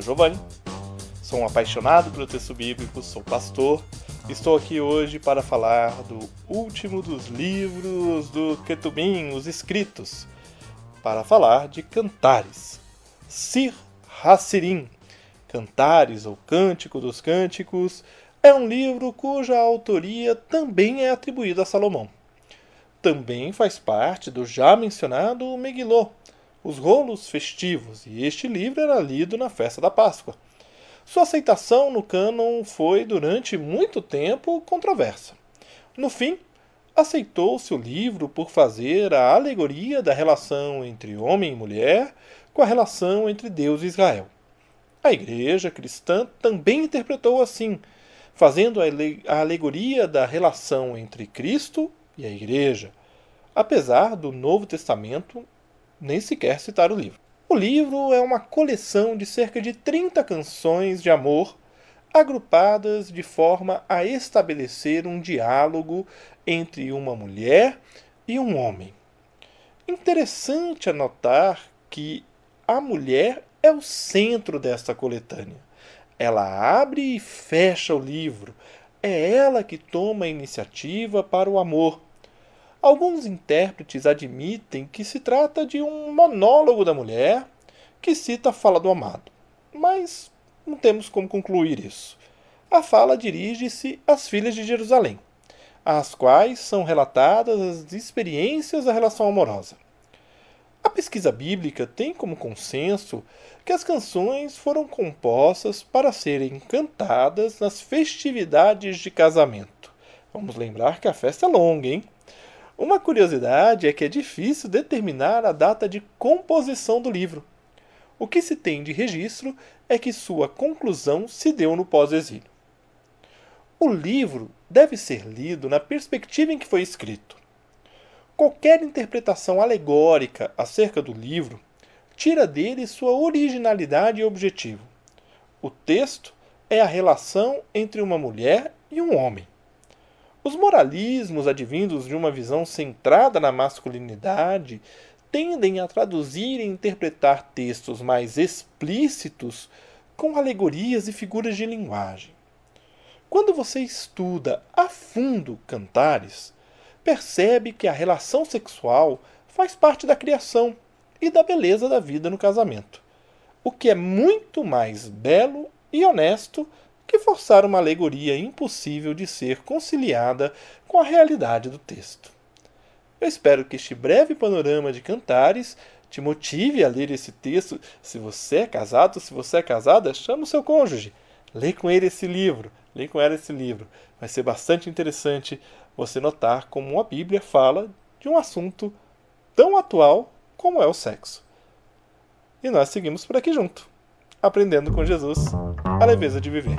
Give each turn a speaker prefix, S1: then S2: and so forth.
S1: Giovanni, sou um apaixonado pelo texto bíblico, sou pastor. Estou aqui hoje para falar do último dos livros do Ketubim, os escritos, para falar de Cantares. Sir Hassirim, Cantares ou Cântico dos Cânticos, é um livro cuja autoria também é atribuída a Salomão. Também faz parte do já mencionado Megillah, os rolos festivos, e este livro era lido na festa da Páscoa. Sua aceitação no cânon foi durante muito tempo controversa. No fim, aceitou-se o livro por fazer a alegoria da relação entre homem e mulher com a relação entre Deus e Israel. A igreja cristã também interpretou assim, fazendo a alegoria da relação entre Cristo e a igreja, apesar do Novo Testamento nem sequer citar o livro. O livro é uma coleção de cerca de 30 canções de amor agrupadas de forma a estabelecer um diálogo entre uma mulher e um homem. Interessante anotar que a mulher é o centro desta coletânea. Ela abre e fecha o livro. É ela que toma a iniciativa para o amor, Alguns intérpretes admitem que se trata de um monólogo da mulher que cita a fala do amado, mas não temos como concluir isso. A fala dirige-se às filhas de Jerusalém, às quais são relatadas as experiências da relação amorosa. A pesquisa bíblica tem como consenso que as canções foram compostas para serem cantadas nas festividades de casamento. Vamos lembrar que a festa é longa, hein? Uma curiosidade é que é difícil determinar a data de composição do livro. O que se tem de registro é que sua conclusão se deu no pós-exílio. O livro deve ser lido na perspectiva em que foi escrito. Qualquer interpretação alegórica acerca do livro tira dele sua originalidade e objetivo. O texto é a relação entre uma mulher e um homem. Os moralismos advindos de uma visão centrada na masculinidade tendem a traduzir e interpretar textos mais explícitos com alegorias e figuras de linguagem. Quando você estuda a fundo Cantares, percebe que a relação sexual faz parte da criação e da beleza da vida no casamento, o que é muito mais belo e honesto que forçar uma alegoria impossível de ser conciliada com a realidade do texto. Eu espero que este breve panorama de Cantares te motive a ler esse texto. Se você é casado, se você é casada, chame o seu cônjuge. Lê com ele esse livro. Lê com ela esse livro. Vai ser bastante interessante você notar como a Bíblia fala de um assunto tão atual como é o sexo. E nós seguimos por aqui junto, aprendendo com Jesus a leveza de viver.